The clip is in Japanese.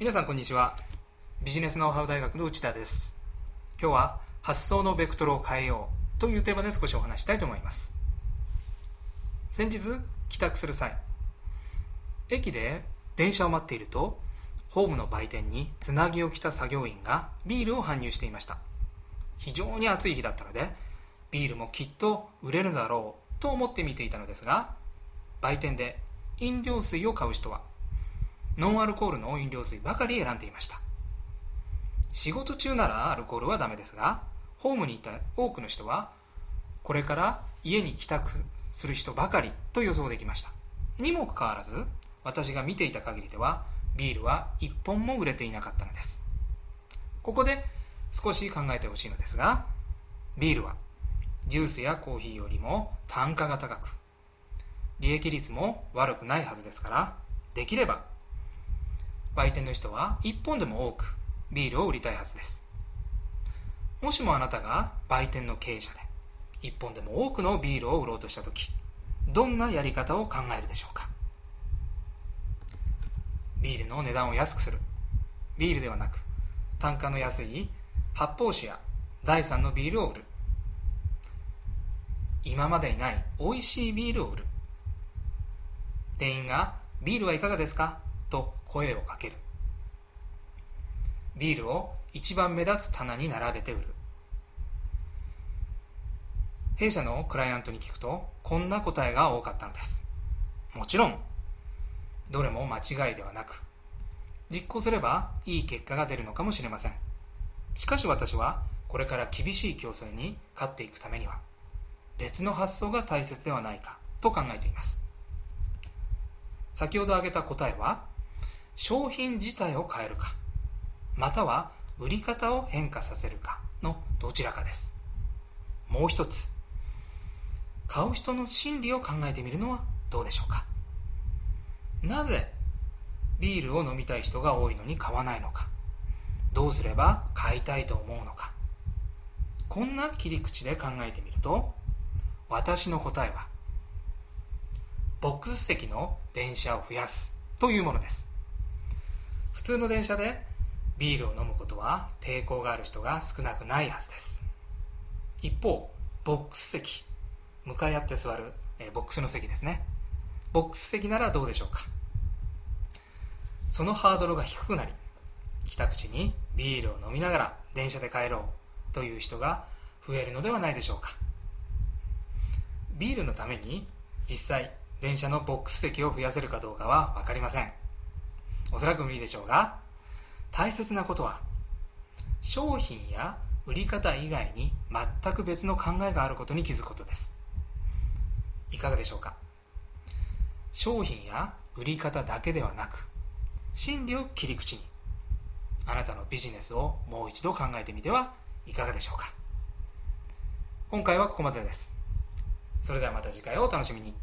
皆さんこんにちは。ビジネスノウハウ大学の内田です。今日は発想のベクトルを変えようというテーマで少しお話したいと思います。先日帰宅する際駅で電車を待っているとホームの売店につなぎを着た作業員がビールを搬入していました。非常に暑い日だったのでビールもきっと売れるだろうと思って見ていたのですが売店で飲料水を買う人はノンアルコールの飲料水ばかり選んでいました。仕事中ならアルコールはダメですがホームにいた多くの人はこれから家に帰宅する人ばかりと予想できました。にもかかわらず私が見ていた限りではビールは1本も売れていなかったのです。ここで少し考えてほしいのですがビールはジュースやコーヒーよりも単価が高く利益率も悪くないはずですからできれば売店の人は1本でも多くビールを売りたいはずです。もしもあなたが売店の経営者で1本でも多くのビールを売ろうとした時どんなやり方を考えるでしょうか？ビールの値段を安くする。ビールではなく単価の安い発泡酒や第3のビールを売る。今までにない美味しいビールを売る。店員がビールはいかがですか？声をかける。ビールを一番目立つ棚に並べて売る。弊社のクライアントに聞くとこんな答えが多かったのです。もちろんどれも間違いではなく実行すればいい結果が出るのかもしれません。しかし私はこれから厳しい競争に勝っていくためには別の発想が大切ではないかと考えています。先ほど挙げた答えは商品自体を変えるかまたは売り方を変化させるかのどちらかです。もう一つ買う人の心理を考えてみるのはどうでしょうか？なぜビールを飲みたい人が多いのに買わないのか？どうすれば買いたいと思うのか？こんな切り口で考えてみると私の答えはボックス席の電車を増やすというものです。普通の電車でビールを飲むことは抵抗がある人が少なくないはずです。一方ボックス席向かい合って座る、えボックスの席ですね。ボックス席ならどうでしょうか？そのハードルが低くなり帰宅地にビールを飲みながら電車で帰ろうという人が増えるのではないでしょうか？ビールのために実際電車のボックス席を増やせるかどうかは分かりません。おそらく無理でしょうが大切なことは商品や売り方以外に全く別の考えがあることに気づくことです。いかがでしょうか？商品や売り方だけではなく心理を切り口にあなたのビジネスをもう一度考えてみてはいかがでしょうか？今回はここまでです。それではまた次回をお楽しみに。